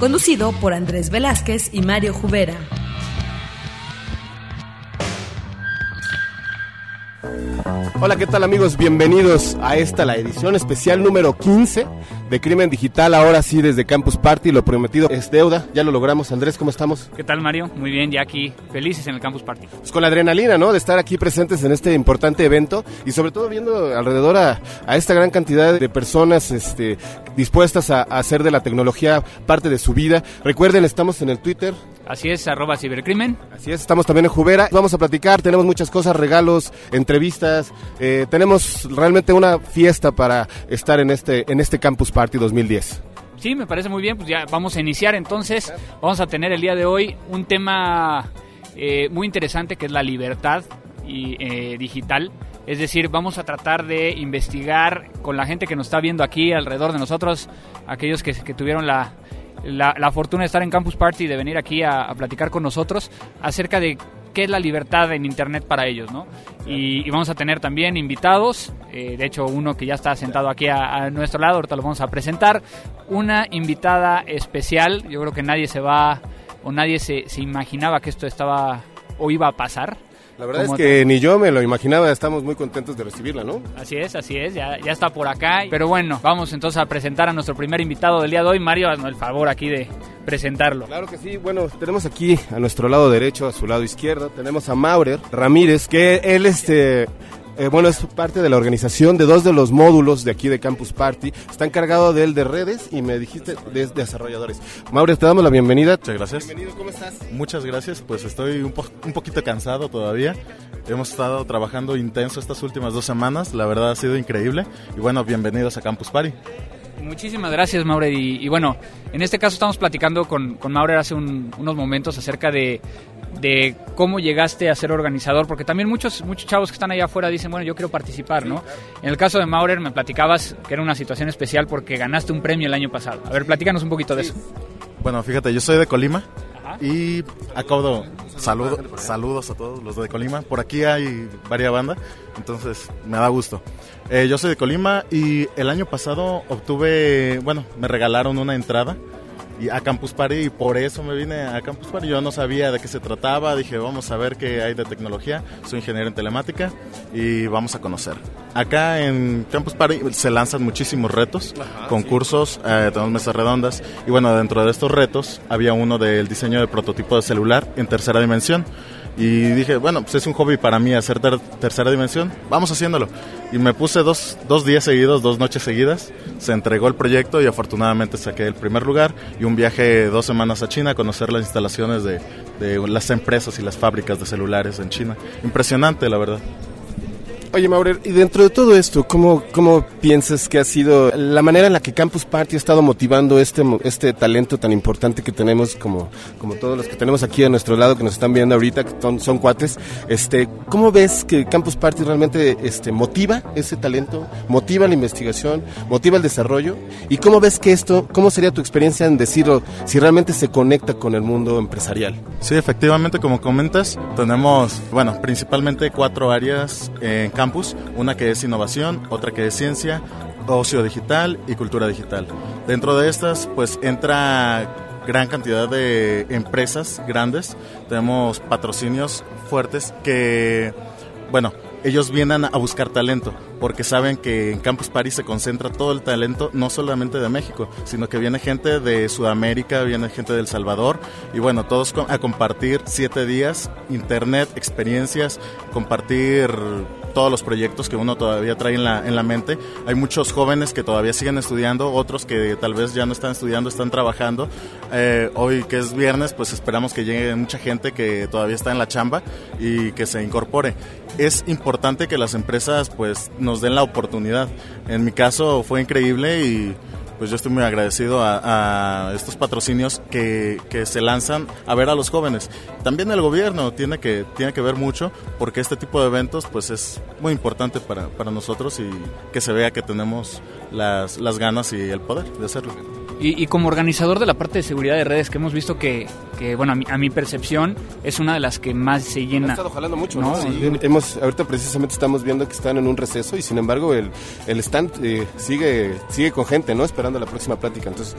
conducido por Andrés Velázquez y Mario Jubera. Hola, ¿qué tal amigos? Bienvenidos a esta, la edición especial número 15 de Crimen Digital, ahora sí desde Campus Party, lo prometido es deuda, ya lo logramos. Andrés, ¿cómo estamos? ¿Qué tal Mario? Muy bien, ya aquí felices en el Campus Party. Pues con la adrenalina, ¿no? De estar aquí presentes en este importante evento y sobre todo viendo alrededor a, esta gran cantidad de personas este, dispuestas a, a hacer de la tecnología parte de su vida. Recuerden, estamos en el Twitter, Así es, arroba cibercrimen. Así es, estamos también en Jubera. Vamos a platicar, tenemos muchas cosas, regalos, entrevistas. Eh, tenemos realmente una fiesta para estar en este, en este Campus Party 2010. Sí, me parece muy bien. Pues ya vamos a iniciar entonces. Vamos a tener el día de hoy un tema eh, muy interesante que es la libertad y, eh, digital. Es decir, vamos a tratar de investigar con la gente que nos está viendo aquí alrededor de nosotros, aquellos que, que tuvieron la, la, fortuna de estar en Campus Party y de venir aquí a, platicar con nosotros acerca de qué es la libertad en Internet para ellos, ¿no? Y, vamos a tener también invitados, eh, de hecho uno que ya está sentado aquí a, nuestro lado, ahorita lo vamos a presentar, una invitada especial, yo creo que nadie se va o nadie se, se imaginaba que esto estaba o iba a pasar. La verdad es que ni yo me lo imaginaba, estamos muy contentos de recibirla, ¿no? Así es, así es, ya, ya está por acá. Pero bueno, vamos entonces a presentar a nuestro primer invitado del día de hoy. Mario, haznos el favor aquí de presentarlo. Claro que sí, bueno, tenemos aquí a nuestro lado derecho, a su lado izquierdo, tenemos a Maurer Ramírez, que él este eh, bueno, es parte de la organización de dos de los módulos de aquí de Campus Party. Está encargado del de redes y me dijiste de desarrolladores. Mauro, te damos la bienvenida. Muchas gracias. Bienvenido, ¿cómo estás? Muchas gracias, pues estoy un, un poquito cansado todavía. Hemos estado trabajando intenso estas últimas dos semanas, la verdad ha sido increíble. Y bueno, bienvenidos a Campus Party. Muchísimas gracias, Maurer. Y, bueno, en este caso estamos platicando con, con Maurer hace unos momentos acerca de, de cómo llegaste a ser organizador, porque también muchos, muchos chavos que están allá afuera dicen, bueno, yo quiero participar, ¿no? En el caso de Maurer me platicabas que era una situación especial porque ganaste un premio el año pasado. A ver, platícanos un poquito de eso. Bueno, fíjate, yo soy de Colima y acabo saludo, saludos a todos los de Colima. Por aquí hay varias bandas, entonces me da gusto. Eh, yo soy de Colima y el año pasado obtuve, bueno, me regalaron una entrada y a Campus Party y por eso me vine a Campus Party. Yo no sabía de qué se trataba, dije vamos a ver qué hay de tecnología. Soy ingeniero en telemática y vamos a conocer. Acá en Campus Party se lanzan muchísimos retos, concursos, eh, tenemos mesas redondas y bueno, dentro de estos retos había uno del diseño de prototipo de celular en tercera dimensión. Y dije, bueno, pues es un hobby para mí hacer tercera dimensión, vamos haciéndolo. Y me puse dos, dos días seguidos, dos noches seguidas, se entregó el proyecto y afortunadamente saqué el primer lugar y un viaje dos semanas a China a conocer las instalaciones de, de las empresas y las fábricas de celulares en China. Impresionante, la verdad. Oye, Maurer, y dentro de todo esto, ¿cómo, ¿cómo piensas que ha sido la manera en la que Campus Party ha estado motivando este, este talento tan importante que tenemos, como, como todos los que tenemos aquí a nuestro lado, que nos están viendo ahorita, que son, son cuates? Este, ¿Cómo ves que Campus Party realmente este, motiva ese talento, motiva la investigación, motiva el desarrollo? ¿Y cómo ves que esto, cómo sería tu experiencia en decirlo, si realmente se conecta con el mundo empresarial? Sí, efectivamente, como comentas, tenemos, bueno, principalmente cuatro áreas en campus, una que es innovación, otra que es ciencia, ocio digital y cultura digital. Dentro de estas, pues entra gran cantidad de empresas grandes, tenemos patrocinios fuertes que, bueno, ellos vienen a buscar talento, porque saben que en Campus Party se concentra todo el talento, no solamente de México, sino que viene gente de Sudamérica, viene gente del Salvador, y bueno, todos a compartir siete días, internet, experiencias, compartir todos los proyectos que uno todavía trae en la, en la mente. Hay muchos jóvenes que todavía siguen estudiando, otros que tal vez ya no están estudiando, están trabajando. Eh, hoy que es viernes, pues esperamos que llegue mucha gente que todavía está en la chamba y que se incorpore. Es importante que las empresas pues nos den la oportunidad. En mi caso fue increíble y pues yo estoy muy agradecido a, estos patrocinios que, que, se lanzan a ver a los jóvenes. También el gobierno tiene que, tiene que ver mucho porque este tipo de eventos pues es muy importante para, para nosotros y que se vea que tenemos las, las ganas y el poder de hacerlo. Y, como organizador de la parte de seguridad de redes, que hemos visto que, que bueno, a mi, percepción es una de las que más se llena. Ha estado jalando mucho, ¿no? hemos, ahorita precisamente estamos viendo que están en un receso y sin embargo el, el stand eh, sigue, sigue con gente, ¿no? Esperando la próxima plática. Entonces,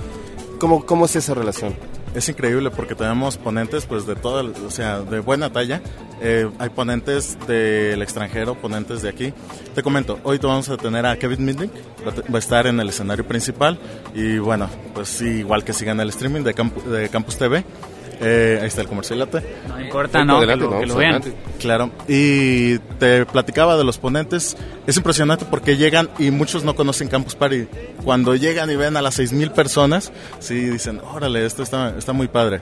¿cómo, cómo es esa relación? Es increíble porque tenemos ponentes pues de toda, o sea, de buena talla. Eh, hay ponentes del extranjero, ponentes de aquí. Te comento, hoy vamos a tener a Kevin Midnick, va a estar en el escenario principal y bueno, pues igual que sigan el streaming de, de Campus TV. Eh, ahí está el comercialate. No importa, no, que, lo, vean. Claro. Y te platicaba de los ponentes. Es impresionante porque llegan y muchos no conocen Campus Party. Cuando llegan y ven a las 6.000 personas, sí dicen, órale, esto está, está muy padre.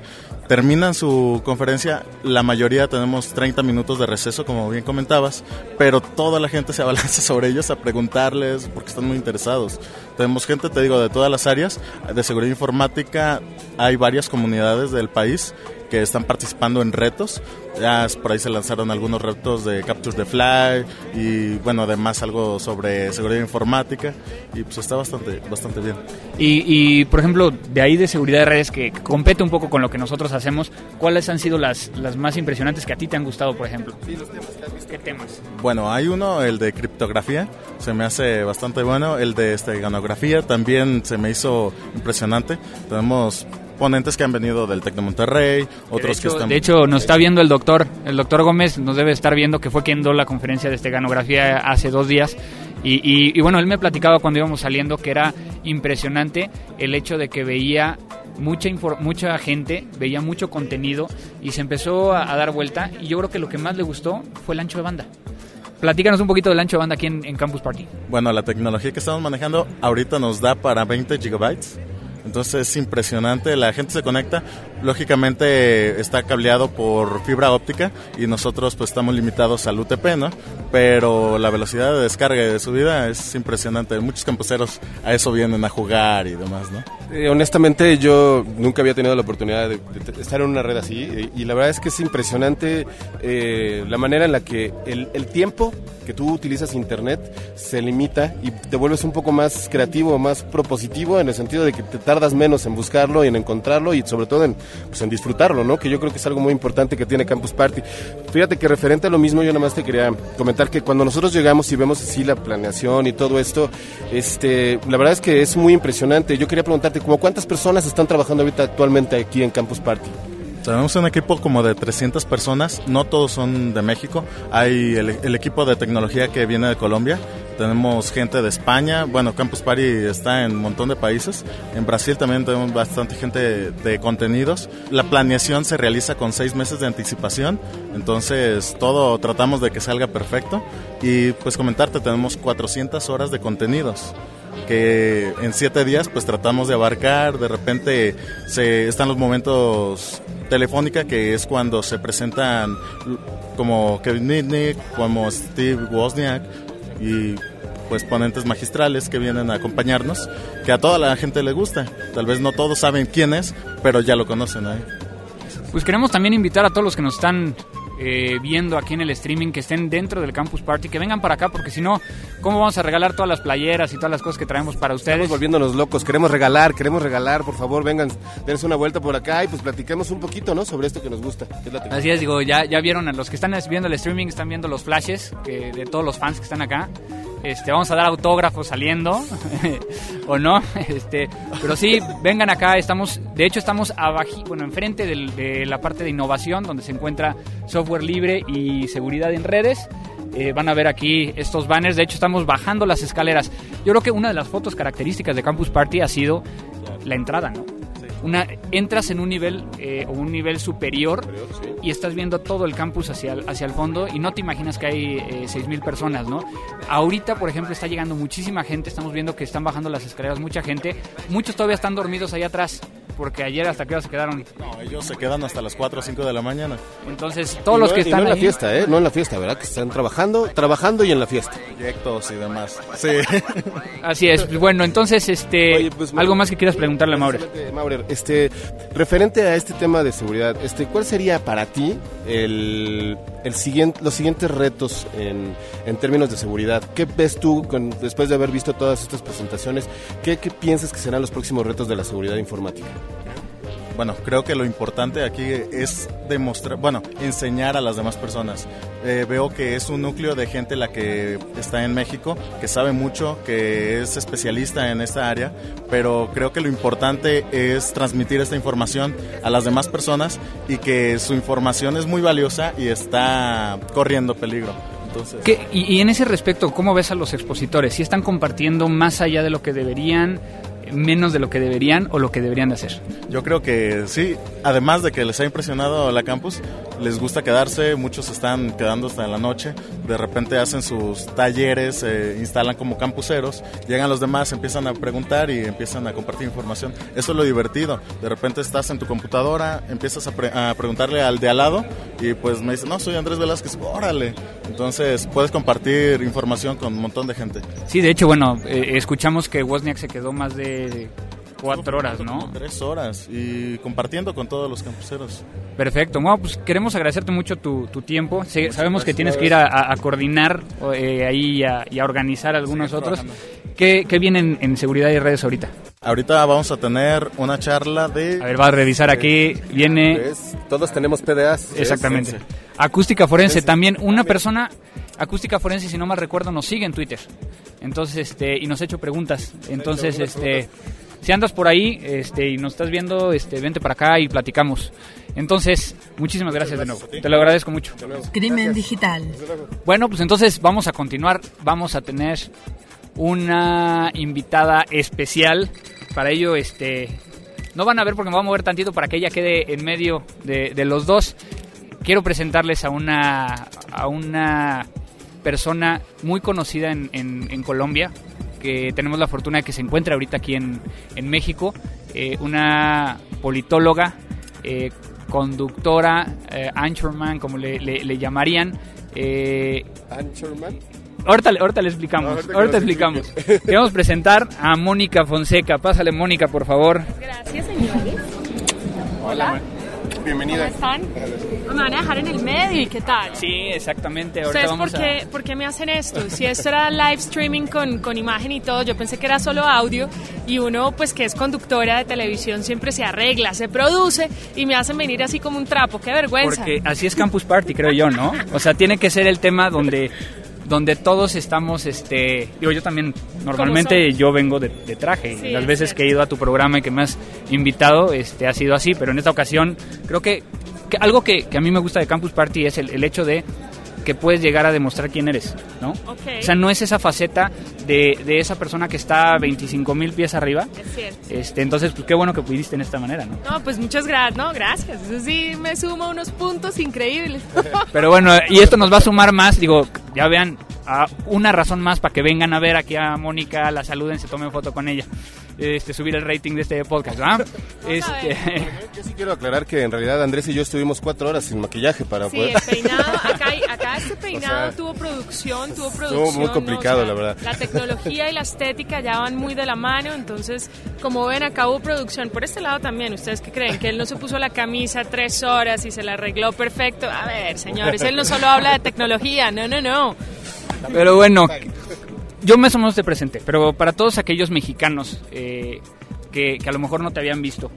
Terminan su conferencia, la mayoría tenemos 30 minutos de receso, como bien comentabas, pero toda la gente se abalanza sobre ellos a preguntarles porque están muy interesados. Tenemos gente, te digo, de todas las áreas. De seguridad informática hay varias comunidades del país que están participando en retos. Ya por ahí se lanzaron algunos retos de Capture the Fly y bueno, además algo sobre seguridad informática y pues está bastante, bastante bien. Y, por ejemplo, de ahí de seguridad de redes que compete un poco con lo que nosotros hacemos, ¿cuáles han sido las, las más impresionantes que a ti te han gustado, por ejemplo? Sí, los temas que has visto. ¿Qué temas? Bueno, hay uno, el de criptografía, se me hace bastante bueno, el de esteganografía también se me hizo impresionante. Tenemos ponentes que han venido del Tec de Monterrey, otros que están... De hecho, nos está viendo el doctor, el doctor Gómez nos debe estar viendo que fue quien dio la conferencia de esteganografía hace dos días. Y, y, bueno, él me platicaba cuando íbamos saliendo que era impresionante el hecho de que veía mucha, mucha gente, veía mucho contenido y se empezó a, dar vuelta. Y yo creo que lo que más le gustó fue el ancho de banda. Platícanos un poquito del ancho de banda aquí en, en Campus Party. Bueno, la tecnología que estamos manejando ahorita nos da para 20 gigabytes entonces es impresionante, la gente se conecta, lógicamente está cableado por fibra óptica y nosotros pues estamos limitados al UTP, ¿no? Pero la velocidad de descarga y de subida es impresionante, muchos campuseros a eso vienen a jugar y demás, ¿no? Eh, honestamente yo nunca había tenido la oportunidad de, estar en una red así y, la verdad es que es impresionante eh, la manera en la que el, el tiempo que tú utilizas internet se limita y te vuelves un poco más creativo, más propositivo en el sentido de que te tardas menos en buscarlo y en encontrarlo y sobre todo en, pues, en disfrutarlo, ¿no? Que yo creo que es algo muy importante que tiene Campus Party. Fíjate que referente a lo mismo, yo nada más te quería comentar que cuando nosotros llegamos y vemos así la planeación y todo esto, este, la verdad es que es muy impresionante. Yo quería preguntarte, ¿cómo cuántas personas están trabajando ahorita actualmente aquí en Campus Party? Tenemos un equipo como de 300 personas, no todos son de México. Hay el, equipo de tecnología que viene de Colombia, tenemos gente de España, bueno, Campus Party está en un montón de países. En Brasil también tenemos bastante gente de, contenidos. La planeación se realiza con seis meses de anticipación, entonces todo tratamos de que salga perfecto. Y pues comentarte, tenemos 400 horas de contenidos que en siete días pues tratamos de abarcar, de repente se, están los momentos telefónica que es cuando se presentan como Kevin Mitnick, como Steve Wozniak y pues ponentes magistrales que vienen a acompañarnos, que a toda la gente le gusta. Tal vez no todos saben quién es, pero ya lo conocen ahí. Pues queremos también invitar a todos los que nos están eh, viendo aquí en el streaming, que estén dentro del Campus Party, que vengan para acá, porque si no, ¿cómo vamos a regalar todas las playeras y todas las cosas que traemos para ustedes? Estamos volviéndonos locos, queremos regalar, queremos regalar, por favor, vengan, dense una vuelta por acá y pues platiquemos un poquito, ¿no? Sobre esto que nos gusta. Así es, digo, ya, ya vieron, a los que están viendo el streaming están viendo los flashes de todos los fans que están acá. Este, vamos a dar autógrafos saliendo o no, este, pero sí, vengan acá, estamos, de hecho estamos abajo, bueno, enfrente de la parte de innovación donde se encuentra software libre y seguridad en redes. Eh, van a ver aquí estos banners, de hecho estamos bajando las escaleras. Yo creo que una de las fotos características de Campus Party ha sido la entrada, ¿no? Una entras en un nivel eh, o un nivel superior, y estás viendo todo el campus hacia el, hacia el fondo y no te imaginas que hay eh, 6.000 personas, ¿no? Ahorita, por ejemplo, está llegando muchísima gente, estamos viendo que están bajando las escaleras mucha gente, muchos todavía están dormidos ahí atrás porque ayer hasta que hora se quedaron. No, ellos se quedan hasta las 4 o 5 de la mañana. Entonces, todos los que y no están en la fiesta, ¿eh? No en la fiesta, ¿verdad? Que están trabajando, trabajando y en la fiesta. Proyectos y demás. Sí. Así es. Bueno, entonces, este, Oye, pues, algo más que quieras preguntarle a Maure. Excelente, Maurer, este, referente a este tema de seguridad, este, ¿cuál sería para ti el, el siguiente, los siguientes retos en, en términos de seguridad? ¿Qué ves tú con- después de haber visto todas estas presentaciones? ¿Qué, ¿Qué piensas que serán los próximos retos de la seguridad informática? Bueno, creo que lo importante aquí es demostrar, bueno, enseñar a las demás personas. Eh, veo que es un núcleo de gente la que está en México, que sabe mucho, que es especialista en esta área, pero creo que lo importante es transmitir esta información a las demás personas y que su información es muy valiosa y está corriendo peligro. Entonces, ¿Qué- y, y en ese respecto, ¿cómo ves a los expositores? ¿Si están compartiendo más allá de lo que deberían, menos de lo que deberían o lo que deberían de hacer? Yo creo que sí, además de que les ha impresionado la campus, les gusta quedarse, muchos están quedando hasta la noche, de repente hacen sus talleres, se instalan como campuseros, llegan los demás, empiezan a preguntar y empiezan a compartir información. Eso es lo divertido, de repente estás en tu computadora, empiezas a, pre- a preguntarle al de al lado y pues me dice, no, soy Andrés Velázquez, órale. Entonces puedes compartir información con un montón de gente. Sí, de hecho, bueno, eh, escuchamos que Wozniak se quedó más de cuatro horas, ¿no? Tres horas y compartiendo con todos los campuseros. Perfecto. Bueno, pues queremos agradecerte mucho tu, tu tiempo. Sí, sabemos que tienes que ir a, a- a coordinar eh, ahí y a, y a organizar algunos otros. ¿Qué, qué vienen en seguridad y redes ahorita? Ahorita vamos a tener una charla de... A ver, va a revisar aquí. Viene ¿Ves? Todos tenemos PDAs. ¿ves? exactamente. Acústica forense. También una persona, acústica forense, si no mal recuerdo, nos sigue en Twitter. Entonces, este, y nos ha hecho preguntas. Entonces, este, si andas por ahí, este, y nos estás viendo, este, vente para acá y platicamos. Entonces, muchísimas gracias de nuevo. Te lo agradezco mucho. Crimen digital. Bueno, pues entonces vamos a continuar. Vamos a tener una invitada especial. Para ello, este, no van a ver porque me voy a mover tantito para que ella quede en medio de, de los dos. Quiero presentarles a una, a una persona muy conocida en, en- en Colombia, que tenemos la fortuna de que se encuentra ahorita aquí en, en México, eh, una politóloga, eh, conductora, eh, anchorman, como le, le- le llamarían. eh, Anchorman. ahorita, le- ahorita le explicamos, Ahorita ahorita explicamos. Queremos presentar a Mónica Fonseca. Pásale, Mónica, por favor. Gracias, señores. Hola. Bienvenida. ¿Cómo están? Me van a dejar en el medio y qué tal. Sí, exactamente. Ahorita ¿Ustedes vamos por qué, por qué me hacen esto? Si esto era live streaming con, con imagen y todo, yo pensé que era solo audio y uno pues que es conductora de televisión siempre se arregla, se produce y me hacen venir así como un trapo, qué vergüenza. Porque así es Campus Party, creo yo, ¿no? O sea, tiene que ser el tema donde donde todos estamos, este, digo, yo también, normalmente yo vengo de, de traje, Sí, y las es veces que he ido a tu programa y que me has invitado, este, ha sido así, pero en esta ocasión creo que, que algo que, que a mí me gusta de Campus Party es el, el hecho de que puedes llegar a demostrar quién eres, ¿no? O sea, no es esa faceta de, de esa persona que está 25 mil pies arriba, Es cierto. este, entonces, pues qué bueno que pudiste en esta manera, ¿no? No, pues muchas gracias, no, gracias. Eso sí me suma unos puntos increíbles. Pero bueno, y esto nos va a sumar más, digo, ya vean, a una razón más para que vengan a ver aquí a Mónica, la saluden, se tomen foto con ella, este, subir el rating de este podcast, ¿verdad? a Este, Yo sí quiero aclarar que en realidad Andrés y yo estuvimos cuatro horas sin maquillaje para Sí, poder... el peinado, acá, este peinado O sea, tuvo producción, tuvo estuvo producción. muy ¿no? complicado, O sea, la verdad. La tecnología y la estética ya van muy de la mano, entonces, como ven, acá hubo producción. Por este lado también, ¿ustedes qué creen? Que él no se puso la camisa tres horas y se la arregló perfecto. A ver, señores, él no solo habla de tecnología, no, no, no. pero bueno, yo más o menos te presenté, pero para todos aquellos mexicanos eh, que, que a lo mejor no te habían visto,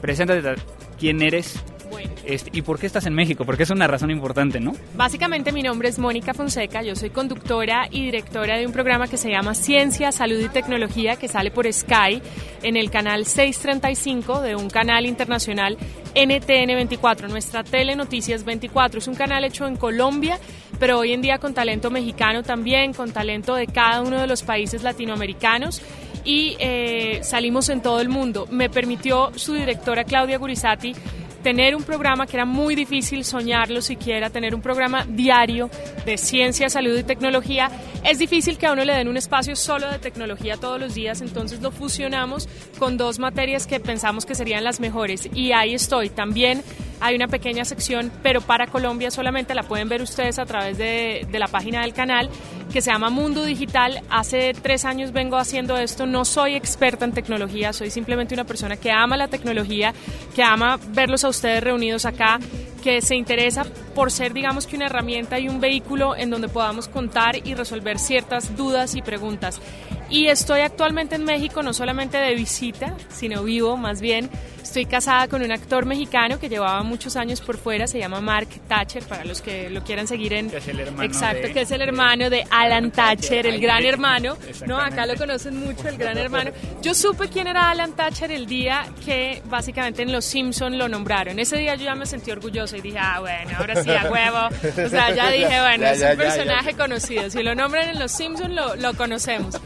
preséntate quién eres Bueno. este, y por qué estás en México, porque es una razón importante, ¿no? Básicamente mi nombre es Mónica Fonseca, yo soy conductora y directora de un programa que se llama Ciencia, Salud y Tecnología que sale por Sky en el canal 635 de un canal internacional NTN 24, nuestra Telenoticias 24. Es un canal hecho en Colombia, pero hoy en día con talento mexicano también, con talento de cada uno de los países latinoamericanos y eh, salimos en todo el mundo. Me permitió su directora Claudia Gurizati tener un programa que era muy difícil soñarlo siquiera, tener un programa diario de ciencia, salud y tecnología. Es difícil que a uno le den un espacio solo de tecnología todos los días, entonces lo fusionamos con dos materias que pensamos que serían las mejores. Y ahí estoy. También hay una pequeña sección, pero para Colombia solamente la pueden ver ustedes a través de, de la página del canal, que se llama Mundo Digital. Hace tres años vengo haciendo esto. No soy experta en tecnología, soy simplemente una persona que ama la tecnología, que ama verlos a ustedes reunidos acá, que se interesa por ser, digamos que una herramienta y un vehículo en donde podamos contar y resolver ciertas dudas y preguntas. Y estoy actualmente en México no solamente de visita, sino vivo más bien. Estoy casada con un actor mexicano que llevaba muchos años por fuera, se llama Mark Thatcher, para los que lo quieran seguir en... Que es el hermano Exacto, de- que es el hermano de Alan Thatcher, el gran hermano. No, acá lo conocen mucho, el gran hermano. Yo supe quién era Alan Thatcher el día que básicamente en Los Simpson lo nombraron. Ese día yo ya me sentí orgullosa y dije, ah, bueno, ahora sí, a huevo. O sea, ya dije, bueno, Ya, es un ya, ya. personaje conocido. Si lo nombran en Los Simpson lo, lo conocemos.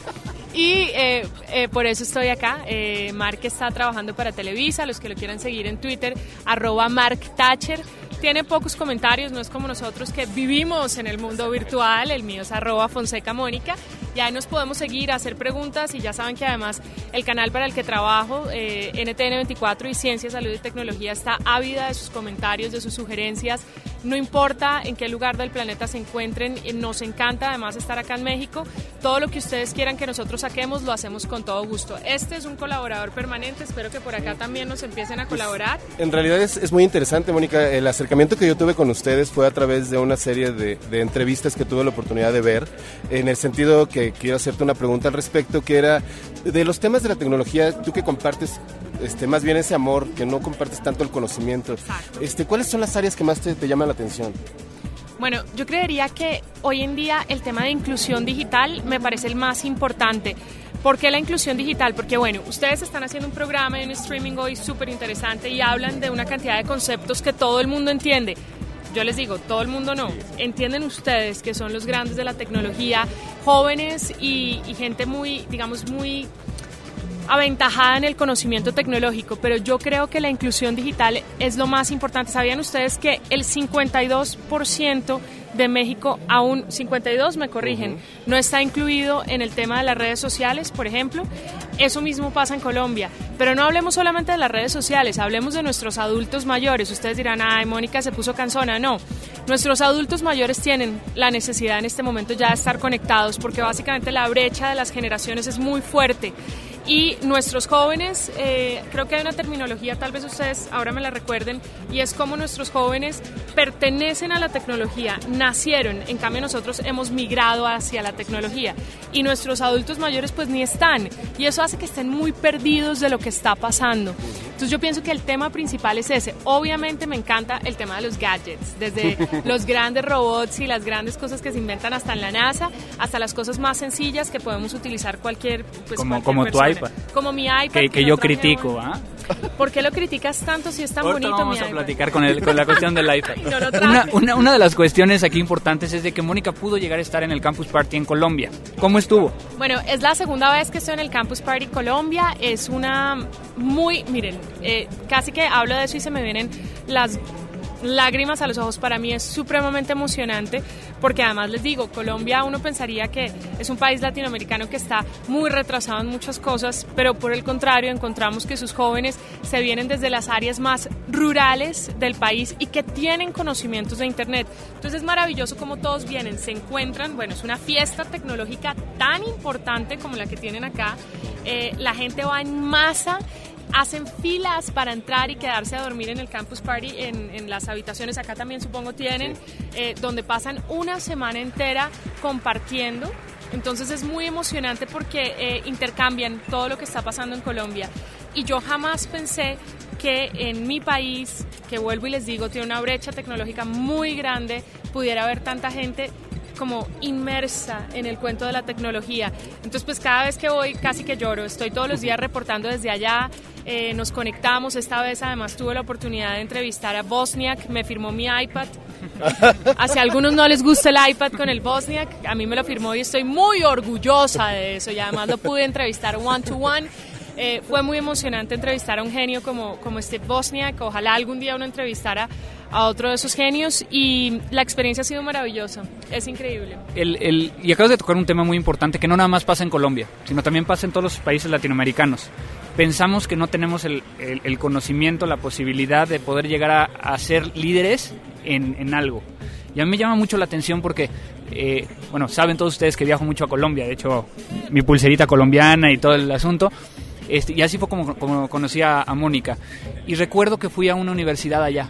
Y eh, eh, por eso estoy acá. Eh, Mark está trabajando para Televisa. Los que lo quieran seguir en Twitter, arroba Mark Thatcher. Tiene pocos comentarios, no es como nosotros que vivimos en el mundo virtual. El mío es arroba Fonseca Mónica. Y ahí nos podemos seguir, hacer preguntas. Y ya saben que además el canal para el que trabajo, eh, NTN24 y Ciencia, Salud y Tecnología, está ávida de sus comentarios, de sus sugerencias. No importa en qué lugar del planeta se encuentren, eh, nos encanta además estar acá en México. Todo lo que ustedes quieran que nosotros saquemos lo hacemos con todo gusto. Este es un colaborador permanente, espero que por acá también nos empiecen a colaborar. En realidad es, es muy interesante, Mónica. El acercamiento que yo tuve con ustedes fue a través de una serie de, de entrevistas que tuve la oportunidad de ver, en el sentido que quiero hacerte una pregunta al respecto, que era de los temas de la tecnología, tú que compartes este, más bien ese amor, que no compartes tanto el conocimiento, Exacto. este, ¿cuáles son las áreas que más te, te llaman la atención? Bueno, yo creería que hoy en día el tema de inclusión digital me parece el más importante. ¿Por qué la inclusión digital? Porque bueno, ustedes están haciendo un programa en streaming hoy súper interesante y hablan de una cantidad de conceptos que todo el mundo entiende. Yo les digo, todo el mundo no. Entienden ustedes que son los grandes de la tecnología, jóvenes y, y gente muy, digamos, muy aventajada en el conocimiento tecnológico, pero yo creo que la inclusión digital es lo más importante. ¿Sabían ustedes que el 52% de México, aún 52 me corrigen, no está incluido en el tema de las redes sociales, por ejemplo? Eso mismo pasa en Colombia. Pero no hablemos solamente de las redes sociales, hablemos de nuestros adultos mayores. Ustedes dirán, ay, Mónica se puso cansona. No, nuestros adultos mayores tienen la necesidad en este momento ya de estar conectados porque básicamente la brecha de las generaciones es muy fuerte. Y nuestros jóvenes, eh, creo que hay una terminología, tal vez ustedes ahora me la recuerden, y es como nuestros jóvenes pertenecen a la tecnología, nacieron, en cambio nosotros hemos migrado hacia la tecnología. Y nuestros adultos mayores pues ni están. Y eso hace que estén muy perdidos de lo que está pasando. Entonces yo pienso que el tema principal es ese. Obviamente me encanta el tema de los gadgets, desde los grandes robots y las grandes cosas que se inventan hasta en la NASA, hasta las cosas más sencillas que podemos utilizar cualquier, pues, Como- cualquier como tu persona. iPad. Como mi iPad. Que, que yo critico. ¿ah? ¿Por qué lo criticas tanto si es tan Ahorita bonito vamos mi a iPad? platicar con, el, con la cuestión del iPad. No lo traje. una, una, una de las cuestiones aquí importantes es de que Mónica pudo llegar a estar en el Campus Party en Colombia. ¿Cómo estuvo? Bueno, es la segunda vez que estoy en el Campus Party Colombia. Es una muy, miren, eh, casi que hablo de eso y se me vienen las lágrimas a los ojos. Para mí es supremamente emocionante porque además les digo, Colombia uno pensaría que es un país latinoamericano que está muy retrasado en muchas cosas, pero por el contrario encontramos que sus jóvenes se vienen desde las áreas más rurales del país y que tienen conocimientos de Internet. Entonces es maravilloso como todos vienen, se encuentran, bueno, es una fiesta tecnológica tan importante como la que tienen acá. Eh, la gente va en masa hacen filas para entrar y quedarse a dormir en el campus party en, en las habitaciones. Acá también supongo tienen eh, donde pasan una semana entera compartiendo. Entonces es muy emocionante porque eh, intercambian todo lo que está pasando en Colombia. Y yo jamás pensé que en mi país que vuelvo y les digo tiene una brecha tecnológica muy grande pudiera haber tanta gente como inmersa en el cuento de la tecnología. Entonces, pues cada vez que voy casi que lloro. Estoy todos los días reportando desde allá. eh, nos conectamos. Esta vez además tuve la oportunidad de entrevistar a Bosniak. Me firmó mi iPad. Hacia algunos no les gusta el iPad con el Bosniak. A mí me lo firmó y estoy muy orgullosa de eso. Y además lo pude entrevistar one to one. Eh, fue muy emocionante entrevistar a un genio como, como Steve Bosniak, ojalá algún día uno entrevistara a otro de esos genios y la experiencia ha sido maravillosa, es increíble. El, el, y acabas de tocar un tema muy importante que no nada más pasa en Colombia, sino también pasa en todos los países latinoamericanos. Pensamos que no tenemos el, el, conocimiento, la posibilidad de poder llegar a, a ser líderes en, en, algo. Y a mí me llama mucho la atención porque, eh, bueno, saben todos ustedes que viajo mucho a Colombia, de hecho mi pulserita colombiana y todo el asunto. Este, y así fue como, como conocí a, a Mónica. Y recuerdo que fui a una universidad allá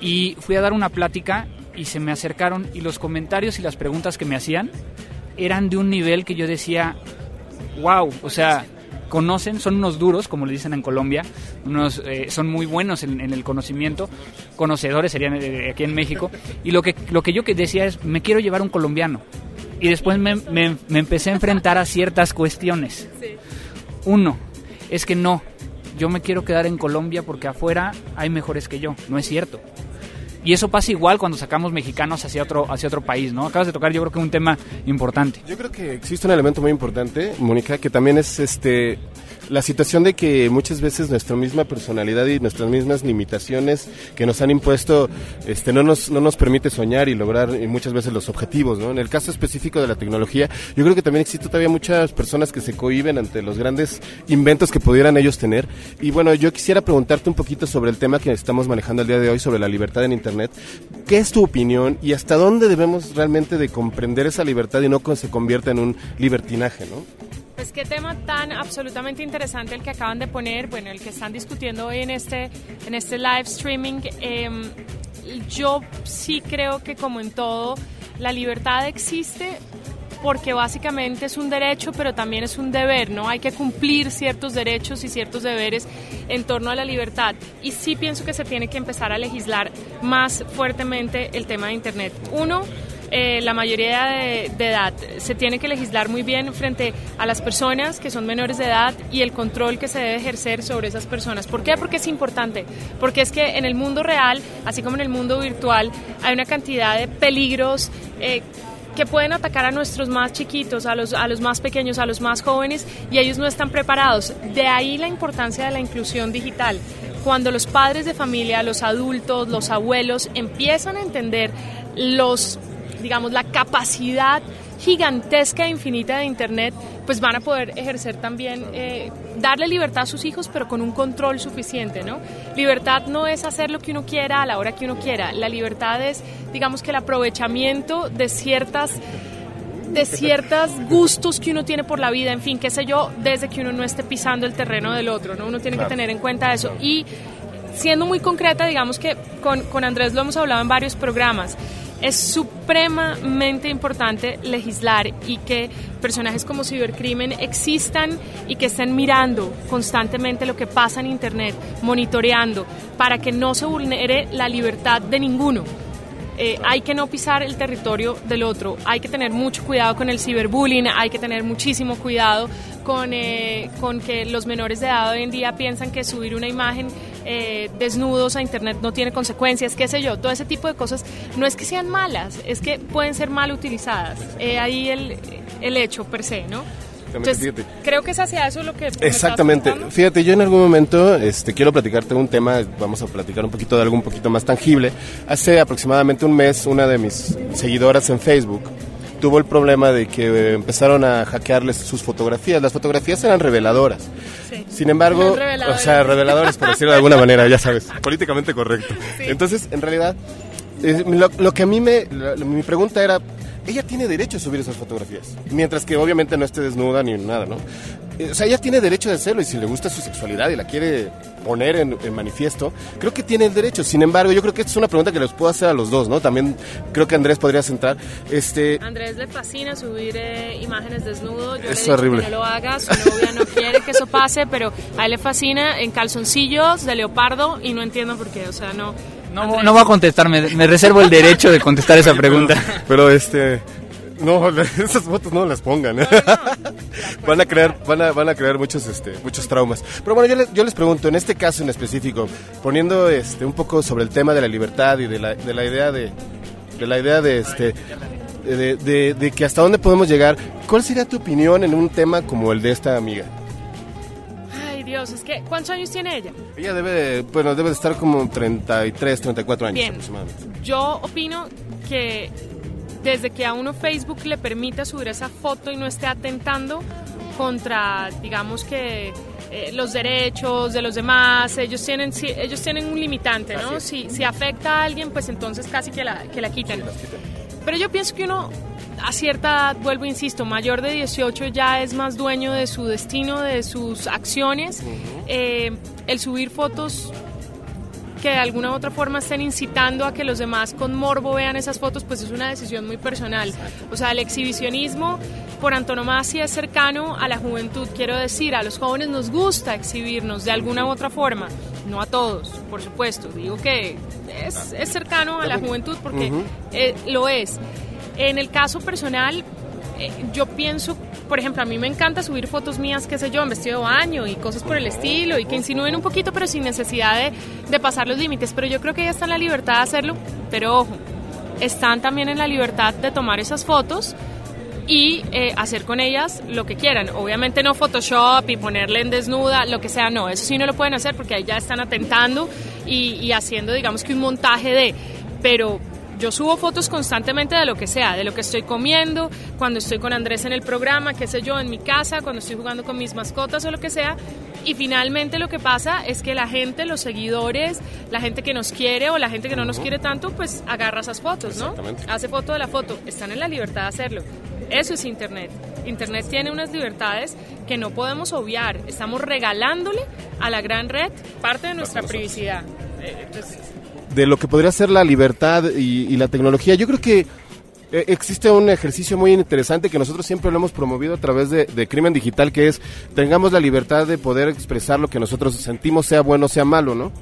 y fui a dar una plática y se me acercaron y los comentarios y las preguntas que me hacían eran de un nivel que yo decía, wow, o sea, conocen, son unos duros, como le dicen en Colombia, unos, eh, son muy buenos en, en, el conocimiento, conocedores serían eh, aquí en México, y lo que, lo que yo que decía es, me quiero llevar un colombiano. Y después me, me, me empecé a enfrentar a ciertas cuestiones. Sí. Uno, es que no, yo me quiero quedar en Colombia porque afuera hay mejores que yo, no es cierto. Y eso pasa igual cuando sacamos mexicanos hacia otro, hacia otro país, ¿no? Acabas de tocar yo creo que un tema importante. Yo creo que existe un elemento muy importante, Mónica, que también es este la situación de que muchas veces nuestra misma personalidad y nuestras mismas limitaciones que nos han impuesto este, no, nos, no nos permite soñar y lograr muchas veces los objetivos. ¿no? En el caso específico de la tecnología, yo creo que también existe todavía muchas personas que se cohiben ante los grandes inventos que pudieran ellos tener. Y bueno, yo quisiera preguntarte un poquito sobre el tema que estamos manejando el día de hoy, sobre la libertad en Internet. ¿Qué es tu opinión y hasta dónde debemos realmente de comprender esa libertad y no se convierta en un libertinaje? ¿no? Pues qué tema tan absolutamente interesante el que acaban de poner, bueno, el que están discutiendo hoy en este, en este live streaming. Eh, yo sí creo que como en todo, la libertad existe porque básicamente es un derecho, pero también es un deber, ¿no? Hay que cumplir ciertos derechos y ciertos deberes en torno a la libertad. Y sí pienso que se tiene que empezar a legislar más fuertemente el tema de Internet. Uno, eh, la mayoría de, edad. Se tiene que legislar muy bien frente a las personas que son menores de edad y el control que se debe ejercer sobre esas personas. ¿Por qué? Porque es importante. Porque es que en el mundo real, así como en el mundo virtual, hay una cantidad de peligros. Eh, que pueden atacar a nuestros más chiquitos, a los, a los más pequeños, a los más jóvenes, y ellos no están preparados. De ahí la importancia de la inclusión digital. Cuando los padres de familia, los adultos, los abuelos empiezan a entender los digamos, la capacidad gigantesca e infinita de Internet, pues van a poder ejercer también, eh, darle libertad a sus hijos, pero con un control suficiente, ¿no? Libertad no es hacer lo que uno quiera a la hora que uno quiera, la libertad es, digamos que el aprovechamiento de ciertas de ciertos gustos que uno tiene por la vida, en fin, qué sé yo, desde que uno no esté pisando el terreno del otro, ¿no? Uno tiene claro. que tener en cuenta eso. Y siendo muy concreta, digamos que con, con Andrés lo hemos hablado en varios programas, es supremamente importante legislar y que personajes como cibercrimen existan y que estén mirando constantemente lo que pasa en Internet, monitoreando, para que no se vulnere la libertad de ninguno. Eh, hay que no pisar el territorio del otro, hay que tener mucho cuidado con el ciberbullying, hay que tener muchísimo cuidado con, eh, con que los menores de edad hoy en día piensan que subir una imagen eh, desnudos a internet no tiene consecuencias, qué sé yo, todo ese tipo de cosas no es que sean malas, es que pueden ser mal utilizadas. ahí el, el hecho per se, ¿no? Entonces, creo que es hacia eso lo que... Exactamente. Fíjate, yo en algún momento este, quiero platicarte un tema, vamos a platicar un poquito de algo un poquito más tangible. Hace aproximadamente un mes, una de mis seguidoras en Facebook tuvo el problema de que empezaron a hackearles sus fotografías. Las fotografías eran reveladoras. Sí. Sin embargo, o sea, reveladores, por decirlo de alguna manera, ya sabes, políticamente correcto. Sí. Entonces, en realidad, eh, lo, lo, que a mí me, la, mi pregunta era, ella tiene derecho a subir esas fotografías, mientras que obviamente no esté desnuda ni nada, ¿no? O sea, ella tiene derecho de hacerlo y si le gusta su sexualidad y la quiere poner en, en, manifiesto, creo que tiene el derecho. Sin embargo, yo creo que esta es una pregunta que les puedo hacer a los dos, ¿no? También creo que Andrés podría centrar. Este... Andrés le fascina subir eh, imágenes desnudo. Yo es le horrible. Que no lo haga, su novia no quiere que eso pase, pero a él le fascina en calzoncillos de leopardo y no entiendo por qué, o sea, no... No, no voy a contestar, me, me reservo el derecho de contestar esa pregunta. Pero este, no, esas fotos no las pongan. ¿eh? No, no. van a crear, van a, van a crear muchos, este, muchos traumas. Pero bueno, yo les, yo les pregunto, en este caso en específico, poniendo este, un poco sobre el tema de la libertad y de la, de la idea de, de la idea de este, de, de, de que hasta dónde podemos llegar, ¿cuál sería tu opinión en un tema como el de esta amiga? Dios, es que ¿cuántos años tiene ella? Ella debe, bueno, debe de estar como 33, 34 años Bien. aproximadamente. Yo opino que desde que a uno Facebook le permita subir esa foto y no esté atentando contra, digamos que eh, los derechos de los demás, ellos tienen, si- ellos tienen un limitante, ¿no? Si, si afecta a alguien, pues entonces casi que la, que la quiten. Pero yo pienso que uno a cierta edad, vuelvo, insisto, mayor de 18 ya es más dueño de su destino, de sus acciones. Eh, el subir fotos que de alguna u otra forma estén incitando a que los demás con morbo vean esas fotos, pues es una decisión muy personal. O sea, el exhibicionismo por antonomasia es cercano a la juventud. Quiero decir, a los jóvenes nos gusta exhibirnos de alguna u otra forma. No a todos, por supuesto. Digo que es, es cercano a la juventud porque eh, lo es. En el caso personal, eh, yo pienso, por ejemplo, a mí me encanta subir fotos mías, qué sé yo, en vestido de baño y cosas por el estilo y que insinúen un poquito, pero sin necesidad de, pasar los límites. Pero yo creo que ella está en la libertad de hacerlo, pero ojo, están también en la libertad de tomar esas fotos y eh, hacer con ellas lo que quieran. Obviamente no Photoshop y ponerle en desnuda, lo que sea, no, eso sí no lo pueden hacer porque ahí ya están atentando y, y haciendo, digamos que un montaje de, pero yo subo fotos constantemente de lo que sea, de lo que estoy comiendo, cuando estoy con Andrés en el programa, qué sé yo, en mi casa, cuando estoy jugando con mis mascotas o lo que sea. Y finalmente lo que pasa es que la gente, los seguidores, la gente que nos quiere o la gente que no nos quiere tanto, pues agarra esas fotos, ¿no? Exactamente. Hace foto de la foto. Están en la libertad de hacerlo. Eso es Internet. Internet tiene unas libertades que no podemos obviar. Estamos regalándole a la gran red parte de nuestra privacidad. Eh, entonces, de lo que podría ser la libertad y, y la tecnología. Yo creo que eh, existe un ejercicio muy interesante que nosotros siempre lo hemos promovido a través de, de Crimen Digital, que es tengamos la libertad de poder expresar lo que nosotros sentimos, sea bueno, sea malo, ¿no?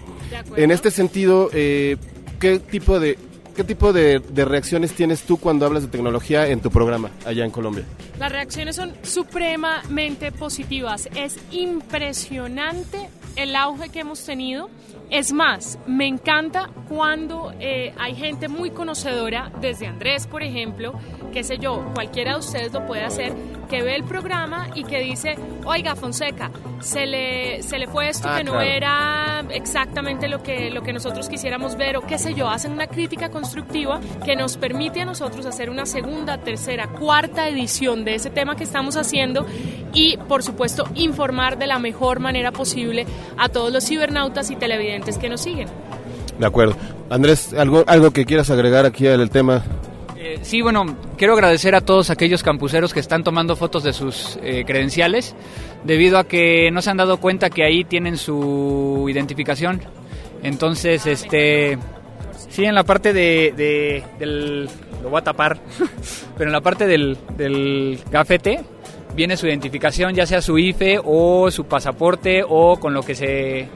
En este sentido, eh, ¿qué tipo de... ¿Qué tipo de, de reacciones tienes tú cuando hablas de tecnología en tu programa allá en Colombia? Las reacciones son supremamente positivas. Es impresionante el auge que hemos tenido. Es más, me encanta cuando eh, hay gente muy conocedora, desde Andrés, por ejemplo, qué sé yo, cualquiera de ustedes lo puede hacer, que ve el programa y que dice, oiga, Fonseca, se le, se le fue esto Ah, que no claro. era exactamente lo que, lo que nosotros quisiéramos ver, o qué sé yo, hacen una crítica constructiva que nos permite a nosotros hacer una segunda, tercera, cuarta edición de ese tema que estamos haciendo y, por supuesto, informar de la mejor manera posible a todos los cibernautas y televidentes que nos siguen. De acuerdo. Andrés, ¿algo, algo que quieras agregar aquí al tema? Sí, bueno, quiero agradecer a todos aquellos campuseros que están tomando fotos de sus eh, credenciales, debido a que no se han dado cuenta que ahí tienen su identificación. Entonces, este, sí, en la parte de, de- del, lo voy a tapar, pero en la parte del, del gafete viene su identificación, ya sea su IFE o su pasaporte o con lo que se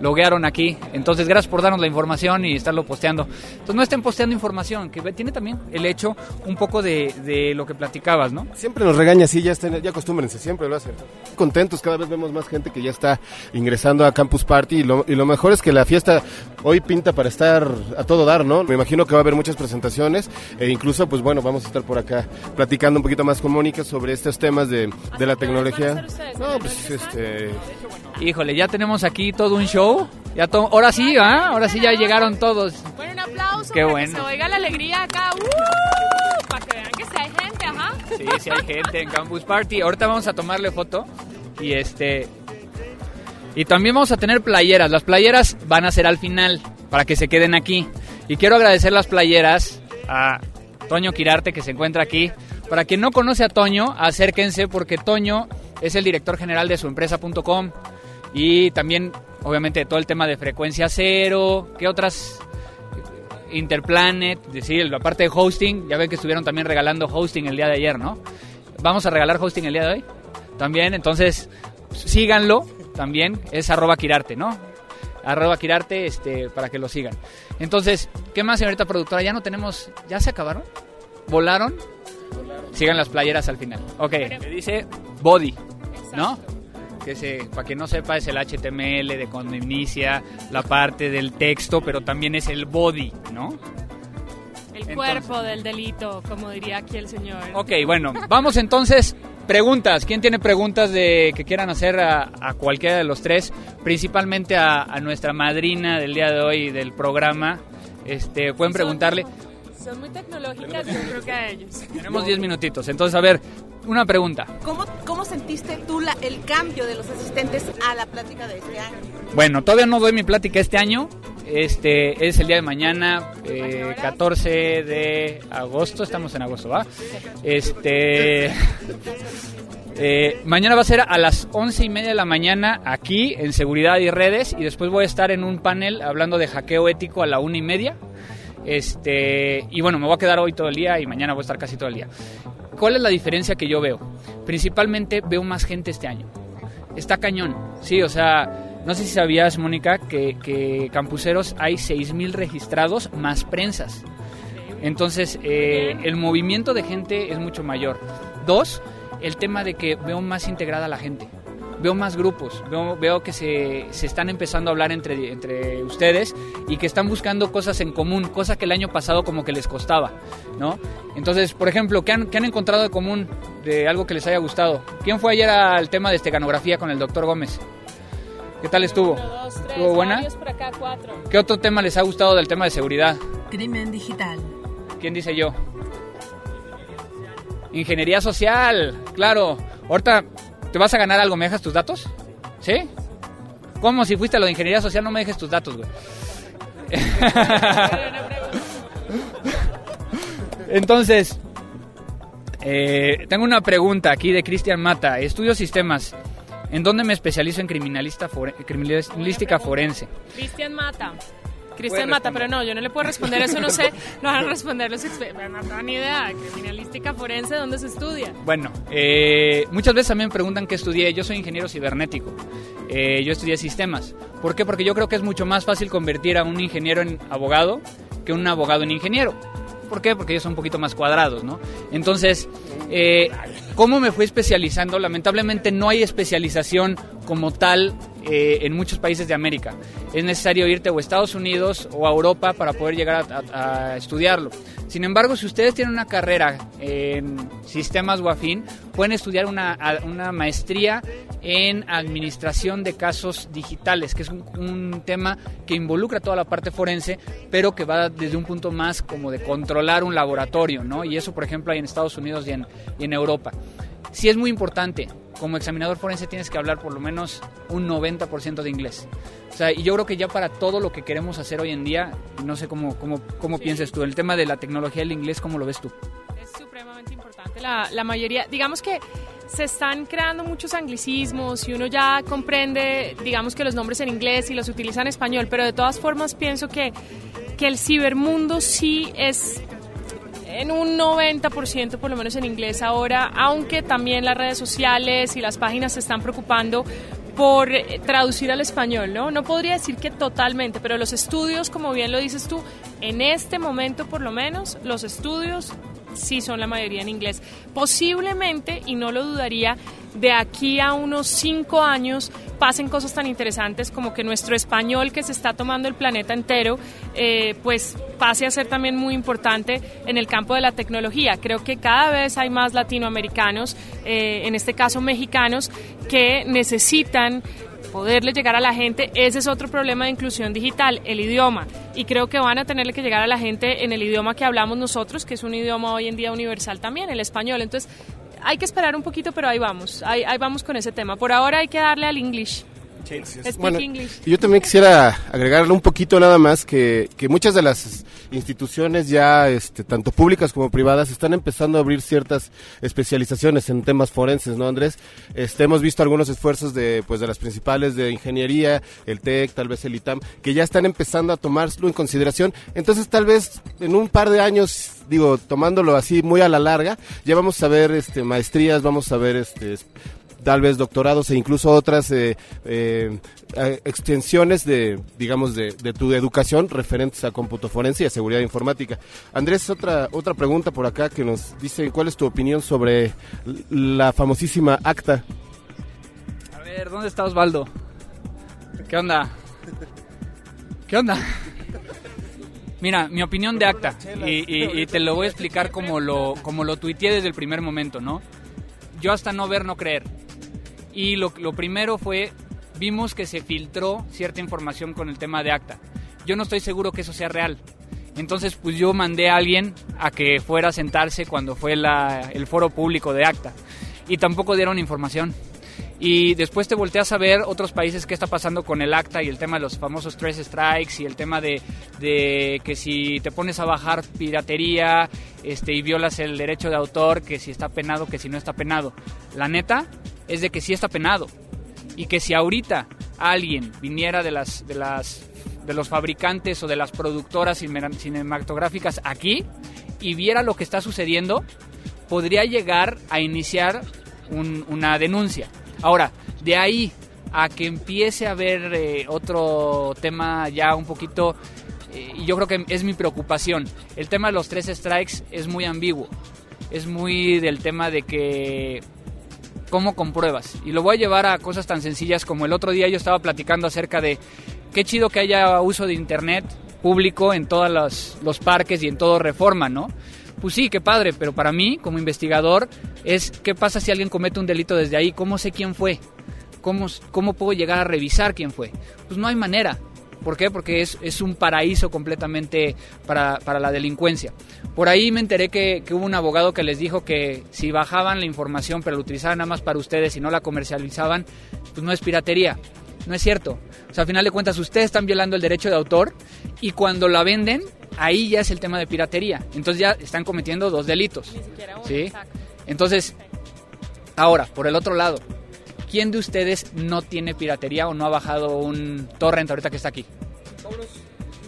loguearon aquí. Entonces, gracias por darnos la información y estarlo posteando. Entonces, no estén posteando información, que tiene también el hecho un poco de, de lo que platicabas, ¿no? Siempre nos regaña, sí, ya, estén, ya acostúmbrense, siempre lo hacen. Contentos, cada vez vemos más gente que ya está ingresando a Campus Party y lo, y lo mejor es que la fiesta hoy pinta para estar a todo dar, ¿no? Me imagino que va a haber muchas presentaciones e incluso, pues bueno, vamos a estar por acá platicando un poquito más con Mónica sobre estos temas de, de la ¿Hasta qué horas van a tecnología. No, ¿En pues este... Híjole, ya tenemos aquí todo un show. Ya to- ahora sí, ¿ah? Ahora sí ya llegaron todos. Bueno, un aplauso Qué para bueno. que se oiga la alegría acá. ¡Uh! Para que vean que sí hay gente, ajá. Sí, sí hay gente en Campus Party. Ahorita vamos a tomarle foto y este y también vamos a tener playeras. Las playeras van a ser al final para que se queden aquí. Y quiero agradecer las playeras a Toño Quirarte que se encuentra aquí. Para quien no conoce a Toño, acérquense porque Toño es el director general de su empresa.com y también obviamente todo el tema de frecuencia cero, ¿qué otras Interplanet, decir, la parte de hosting, ya ven que estuvieron también regalando hosting el día de ayer, ¿no? Vamos a regalar hosting el día de hoy. También, entonces, síganlo, también, es arroba Quirarte, ¿no? Arroba Quirarte, este, para que lo sigan. Entonces, ¿qué más, señorita productora? Ya no tenemos, ¿ya se acabaron? ¿Volaron? Sigan las playeras al final. Ok, dice body, ¿no? Que se, para quien no sepa, es el HTML de cuando inicia la parte del texto, pero también es el body, ¿no? El Entonces- cuerpo del delito, como diría aquí el señor. Ok, bueno, vamos entonces preguntas. ¿Quién tiene preguntas de que quieran hacer a, cualquiera de los tres? Principalmente a, nuestra madrina del día de hoy del programa. Este, pueden preguntarle. Son muy tecnológicas, yo creo que a ellos. Tenemos 10 minutitos. Entonces, a ver, una pregunta. ¿Cómo, cómo sentiste tú la, el cambio de los asistentes a la plática de este año? Bueno, todavía no doy mi plática este año. Este es el día de mañana, 14 eh, de agosto. Estamos en agosto, ¿va? Este. Eh, mañana va a ser a las once y media de la mañana aquí en Seguridad y Redes y después voy a estar en un panel hablando de hackeo ético a la una y media. Este, y bueno, me voy a quedar hoy todo el día y mañana voy a estar casi todo el día. ¿Cuál es la diferencia que yo veo? Principalmente veo más gente este año. Está cañón, sí, o sea, no sé si sabías, Mónica, que, que campuseros hay 6.000 registrados más prensas. Entonces, eh, el movimiento de gente es mucho mayor. Dos, el tema de que veo más integrada la gente veo más grupos, veo, que se, se, están empezando a hablar entre, entre ustedes y que están buscando cosas en común, cosa que el año pasado como que les costaba, ¿no? Entonces, por ejemplo, ¿qué han, han encontrado de común de algo que les haya gustado? ¿Quién fue ayer al tema de esteganografía con el doctor Gómez? ¿Qué tal estuvo? ¿Estuvo buena? ¿Qué otro tema les ha gustado del tema de seguridad? Crimen digital. ¿Quién dice yo? Ingeniería social, claro. Ahorita ¿Te vas a ganar algo? ¿Me dejas tus datos? ¿Sí? ¿Cómo si fuiste a lo de ingeniería social no me dejes tus datos, güey? Entonces, eh, tengo una pregunta aquí de Cristian Mata. Estudio sistemas. ¿En dónde me especializo en criminalista criminalística forense? Cristian Mata. Cristian Mata, pero no, yo no le puedo responder eso, no sé, no van a responder los expertos, no tengo ni idea, criminalística forense, ¿dónde se estudia? Bueno, eh, muchas veces también me preguntan qué estudié, yo soy ingeniero cibernético, eh, yo estudié sistemas, ¿por qué? Porque yo creo que es mucho más fácil convertir a un ingeniero en abogado que un abogado en ingeniero. ¿Por qué? Porque ellos son un poquito más cuadrados, ¿no? Entonces, eh, ¿cómo me fui especializando? Lamentablemente no hay especialización como tal eh, en muchos países de América. Es necesario irte o a Estados Unidos o a Europa para poder llegar a, estudiarlo. Sin embargo, si ustedes tienen una carrera en sistemas o afín, pueden estudiar una, una maestría en administración de casos digitales, que es un, tema que involucra toda la parte forense, pero que va desde un punto más como de controlar un laboratorio, ¿no? Y eso, por ejemplo, hay en Estados Unidos y en, y en Europa. Sí es muy importante, como examinador forense tienes que hablar por lo menos un 90% de inglés. O sea, y yo creo que ya para todo lo que queremos hacer hoy en día, no sé cómo, cómo, cómo piensas tú, el tema de la tecnología del inglés, ¿cómo lo ves tú? Es supremamente importante. La, la mayoría, digamos que se están creando muchos anglicismos y uno ya comprende, digamos que los nombres en inglés y los utiliza en español, pero de todas formas pienso que, que el cibermundo sí es en un 90% por lo menos en inglés ahora, aunque también las redes sociales y las páginas se están preocupando por eh, traducir al español, ¿no? No podría decir que totalmente, pero los estudios, como bien lo dices tú, en este momento por lo menos, los estudios sí son la mayoría en inglés. Posiblemente, y no lo dudaría, de aquí a unos cinco años pasen cosas tan interesantes como que nuestro español que se está tomando el planeta entero, eh, pues pase a ser también muy importante en el campo de la tecnología. Creo que cada vez hay más latinoamericanos, eh, en este caso mexicanos, que necesitan poderle llegar a la gente, ese es otro problema de inclusión digital, el idioma. Y creo que van a tenerle que llegar a la gente en el idioma que hablamos nosotros, que es un idioma hoy en día universal también, el español. Entonces, hay que esperar un poquito, pero ahí vamos, ahí, ahí vamos con ese tema. Por ahora hay que darle al English. Bueno, yo también quisiera agregarle un poquito nada más que, que muchas de las instituciones ya, este, tanto públicas como privadas, están empezando a abrir ciertas especializaciones en temas forenses, ¿no, Andrés? Este, hemos visto algunos esfuerzos de, pues, de las principales de ingeniería, el TEC, tal vez el ITAM, que ya están empezando a tomarlo en consideración. Entonces, tal vez en un par de años, digo, tomándolo así muy a la larga, ya vamos a ver este, maestrías, vamos a ver este, tal vez doctorados e incluso otras eh, eh, extensiones de, digamos, de, tu educación referentes a cómputo forense y a seguridad informática. Andrés, otra, otra pregunta por acá que nos dice, ¿cuál es tu opinión sobre la famosísima acta? A ver, ¿dónde está Osvaldo? ¿Qué onda? ¿Qué onda? Mira, mi opinión de acta, y, y, te lo voy a explicar como lo, como lo tuiteé desde el primer momento, ¿no? yo hasta no ver, no creer. Y lo, primero fue, vimos que se filtró cierta información con el tema de acta. Yo no estoy seguro que eso sea real. Entonces, pues yo mandé a alguien a que fuera a sentarse cuando fue la, el foro público de acta. Y tampoco dieron información. Y después te volteas a ver otros países qué está pasando con el acta y el tema de los famosos tres strikes y el tema de, de que si te pones a bajar piratería este, y violas el derecho de autor, que si está penado, que si no está penado. La neta es de que sí está penado. Y que si ahorita alguien viniera de las, de las de los fabricantes o de las productoras cinematográficas aquí y viera lo que está sucediendo, podría llegar a iniciar un, una denuncia. Ahora, de ahí a que empiece a haber eh, otro tema ya un poquito, eh, y yo creo que es mi preocupación, el tema de los tres strikes es muy ambiguo, es muy del tema de que cómo compruebas. Y lo voy a llevar a cosas tan sencillas como el otro día yo estaba platicando acerca de qué chido que haya uso de internet público en todos los, los parques y en todo reforma, ¿no? Pues sí, qué padre, pero para mí, como investigador, es qué pasa si alguien comete un delito desde ahí, cómo sé quién fue, cómo, cómo puedo llegar a revisar quién fue. Pues no hay manera. ¿Por qué? Porque es, es un paraíso completamente para, para, la delincuencia. Por ahí me enteré que, que, hubo un abogado que les dijo que si bajaban la información pero la utilizaban nada más para ustedes y no la comercializaban, pues no es piratería. No es cierto. O sea, al final de cuentas, ustedes están violando el derecho de autor y cuando la venden, ahí ya es el tema de piratería. Entonces ya están cometiendo dos delitos. ¿sí? Entonces, ahora, por el otro lado, ¿quién de ustedes no tiene piratería o no ha bajado un torrent ahorita que está aquí? Todos,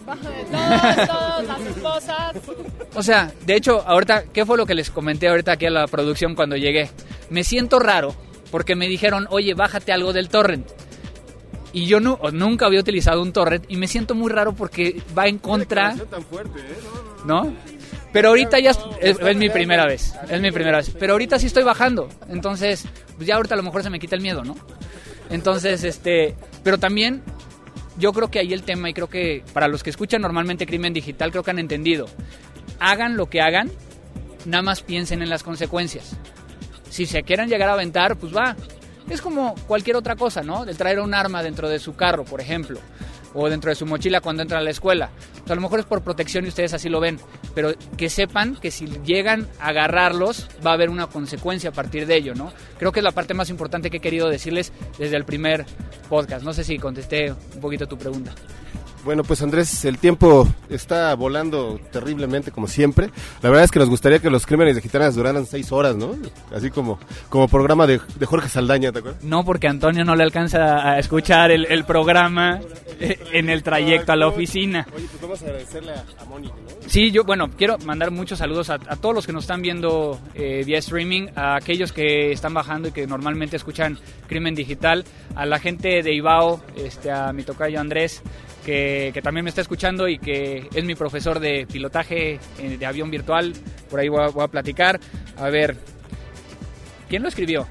todos, las esposas. O sea, de hecho, ahorita, ¿qué fue lo que les comenté ahorita aquí a la producción cuando llegué? Me siento raro porque me dijeron, oye, bájate algo del torrent. Y yo no, nunca había utilizado un torrent y me siento muy raro porque va en contra. Tan fuerte, ¿eh? ¿No? Pero ahorita ya es, mi primera vez, es mi primera vez. Pero ahorita sí estoy bajando, entonces, pues ya ahorita a lo mejor se me quita el miedo, ¿no? Entonces, este, pero también yo creo que ahí el tema y creo que para los que escuchan normalmente crimen digital creo que han entendido. Hagan lo que hagan, nada más piensen en las consecuencias. Si se quieren llegar a aventar, pues va, es como cualquier otra cosa, ¿no? De traer un arma dentro de su carro, por ejemplo, o dentro de su mochila cuando entra a la escuela. A lo mejor es por protección y ustedes así lo ven, pero que sepan que si llegan a agarrarlos va a haber una consecuencia a partir de ello, ¿no? Creo que es la parte más importante que he querido decirles desde el primer podcast. No sé si contesté un poquito tu pregunta. Bueno, pues Andrés, el tiempo está volando terriblemente como siempre. La verdad es que nos gustaría que los crímenes de gitanas duraran seis horas, ¿no? Así como, como programa de, de Jorge Saldaña, ¿te acuerdas? No, porque Antonio no le alcanza a escuchar el, el programa en el trayecto a la oficina. Oye, pues vamos a agradecerle a, Mónica, ¿no? Sí, yo, bueno, quiero mandar muchos saludos a, a todos los que nos están viendo eh, vía streaming, a aquellos que están bajando y que normalmente escuchan Crimen Digital, a la gente de Ibao, este, a mi tocayo Andrés, que, que, también me está escuchando y que es mi profesor de pilotaje eh, de avión virtual. Por ahí voy a, voy a, platicar. A ver, ¿quién lo escribió?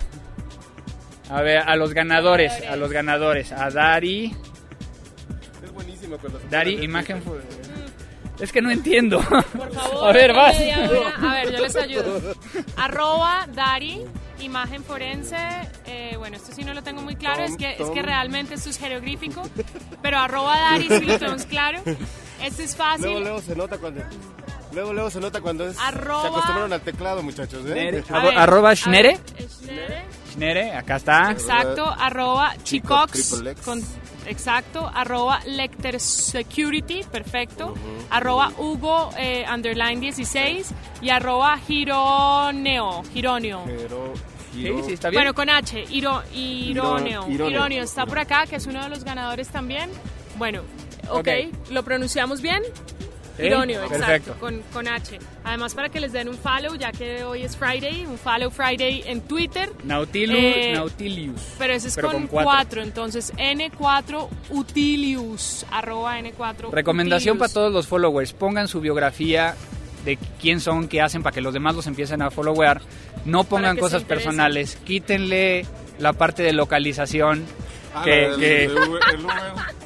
A ver, a los ganadores, a los ganadores. A Dari. Es buenísimo con los Dari, imagen. Es que no entiendo. Por favor. A ver, vas. A ver, yo les ayudo. Arroba Dari imagen forense, eh, bueno, esto sí no lo tengo muy claro, tom, es, que, es que realmente esto es jeroglífico, pero arroba Dari sí lo tenemos claro. Esto es fácil. Luego, luego se nota cuando... Luego, luego se nota cuando es... Arroba, se acostumbraron al teclado, muchachos, ¿eh? Nere, arroba Schnere. Schnere. Schnere, acá está. Exacto, arroba Chicox. Con, exacto, arroba Lecter Security, perfecto. Uh -huh. Arroba Hugo, eh, underline 16. Y arroba Gironeo, Gironeo. Pero... Sí, sí, está bien. Bueno, con H, Iro, Ironeo. Ironeo. Ironeo está por acá, que es uno de los ganadores también. Bueno, ok, okay. ¿lo pronunciamos bien? ¿Sí? Ironio, exacto, con, con, H. Además, para que les den un follow, ya que hoy es Friday, un follow Friday en Twitter. Nautilus, eh, Nautilius. Pero ese es pero con 4, entonces N4 Utilius, arroba N4 Recomendación Utilius. para todos los followers, pongan su biografía de quién son, qué hacen para que los demás los empiecen a followear. No pongan cosas personales, quítenle la parte de localización. Ah, que, el, Uber,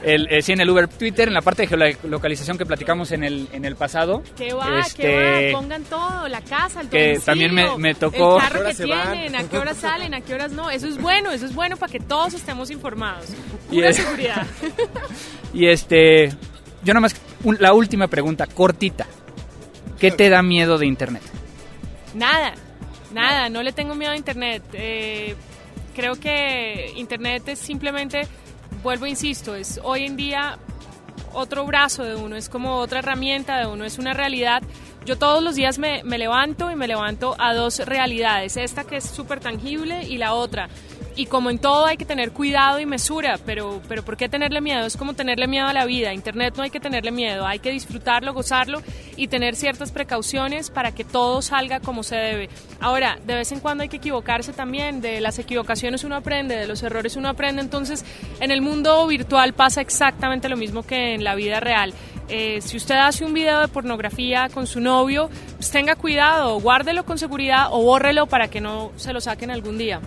el, eh, sí, en el Uber Twitter, en la parte de geolocalización que platicamos en el, en el pasado. Que va, este, que va, pongan todo, la casa, el Que también me, me, tocó... El carro que tienen, a qué horas salen, a qué horas no. Eso es bueno, eso es bueno para que todos estemos informados. Pura y seguridad. y este, yo nomás, la última pregunta, cortita. ¿Qué te da miedo de Internet? Nada, nada, no le tengo miedo a Internet. Eh, creo que Internet es simplemente, vuelvo, insisto, es hoy en día otro brazo de uno, es como otra herramienta de uno, es una realidad. Yo todos los días me, me levanto y me levanto a dos realidades, esta que es súper tangible y la otra y como en todo hay que tener cuidado y mesura, pero, pero ¿por qué tenerle miedo? Es como tenerle miedo a la vida. Internet no hay que tenerle miedo, hay que disfrutarlo, gozarlo y tener ciertas precauciones para que todo salga como se debe. Ahora, de vez en cuando hay que equivocarse también, de las equivocaciones uno aprende, de los errores uno aprende, entonces en el mundo virtual pasa exactamente lo mismo que en la vida real. Eh, si usted hace un video de pornografía con su novio, pues tenga cuidado, guárdelo con seguridad o bórrelo para que no se lo saquen algún día.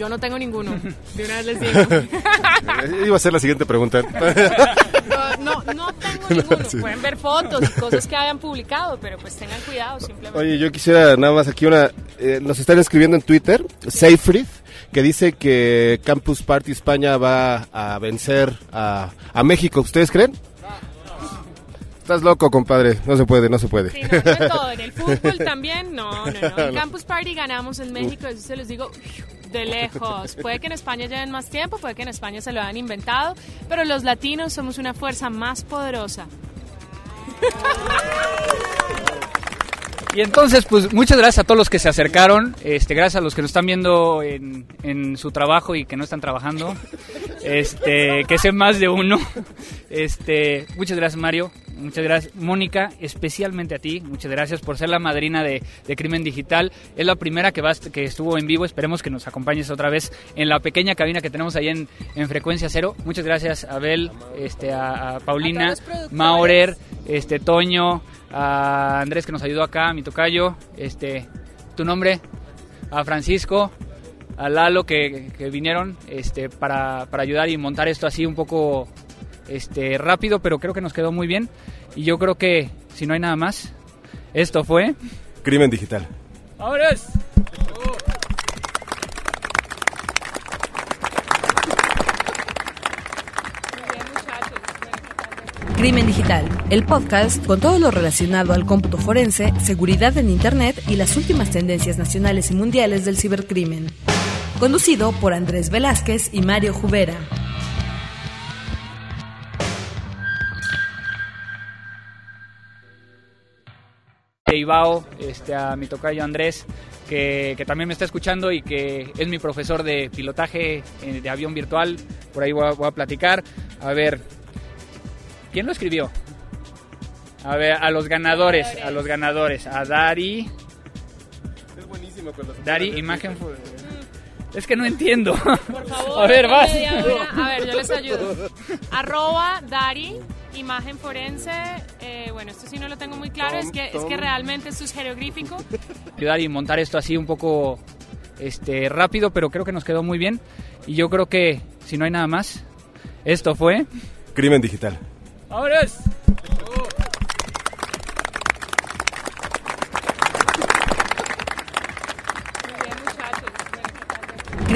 Yo no tengo ninguno. De una vez les digo. Iba a ser la siguiente pregunta. No, no, tengo ninguno. Pueden ver fotos y cosas que hayan publicado, pero pues tengan cuidado simplemente. Oye, yo quisiera nada más aquí una... Eh, nos están escribiendo en Twitter, Seyfried, que dice que Campus Party España va a vencer a, a México. ¿Ustedes creen? Estás loco, compadre. No se puede, no se puede. Sí, no, en todo. En el fútbol también, no, no, no. En Campus Party ganamos en México, eso se los digo de lejos. Puede que en España lleven más tiempo, puede que en España se lo hayan inventado, pero los latinos somos una fuerza más poderosa. Y entonces, pues muchas gracias a todos los que se acercaron, este, gracias a los que nos están viendo en, en su trabajo y que no están trabajando, este, que sé más de uno. Este, muchas gracias Mario, muchas gracias Mónica, especialmente a ti, muchas gracias por ser la madrina de, de Crimen Digital. Es la primera que, vas, que estuvo en vivo, esperemos que nos acompañes otra vez en la pequeña cabina que tenemos ahí en, en Frecuencia Cero. Muchas gracias Abel, este, a, a Paulina, Maurer, este, Toño a Andrés que nos ayudó acá, a mi tocayo, este, tu nombre, a Francisco, a Lalo que, vinieron este, para, para, ayudar y montar esto así un poco este, rápido, pero creo que nos quedó muy bien. Y yo creo que, si no hay nada más, esto fue... Crimen Digital. ¡Ahora! Crimen Digital, el podcast con todo lo relacionado al cómputo forense, seguridad en Internet y las últimas tendencias nacionales y mundiales del cibercrimen. Conducido por Andrés Velázquez y Mario Jubera. Ibao, este, a mi tocayo Andrés, que, que, también me está escuchando y que es mi profesor de pilotaje eh, de avión virtual. Por ahí voy a, voy a platicar. A ver, ¿Quién lo escribió? A ver, a los ganadores, a los ganadores, a Dari. Es buenísimo cuando Dari, imagen. Es que no entiendo. Por favor. A ver, vas. A ver, yo les ayudo. Arroba Dari, imagen forense. Eh, bueno, esto sí no lo tengo muy claro. es que, es que realmente esto es jeroglífico. Ayudar y montar esto así un poco este, rápido, pero creo que nos quedó muy bien. Y yo creo que, si no hay nada más, esto fue. Crimen Digital. ¡Vámonos!